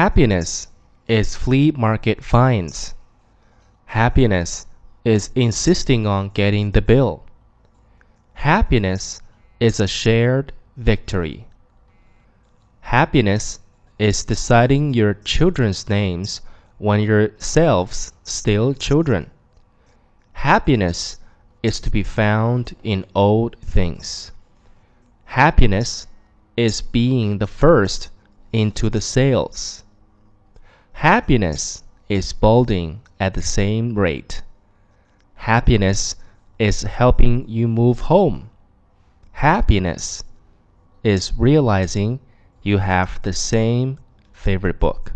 Happiness is flea market finds. Happiness is insisting on getting the bill. Happiness is a shared victory. Happiness is deciding your children's names when yourselves still children. Happiness is to be found in old things. Happiness is being the first into the sales. Happiness is balding at the same rate. Happiness is helping you move home. Happiness is realizing you have the same favorite book.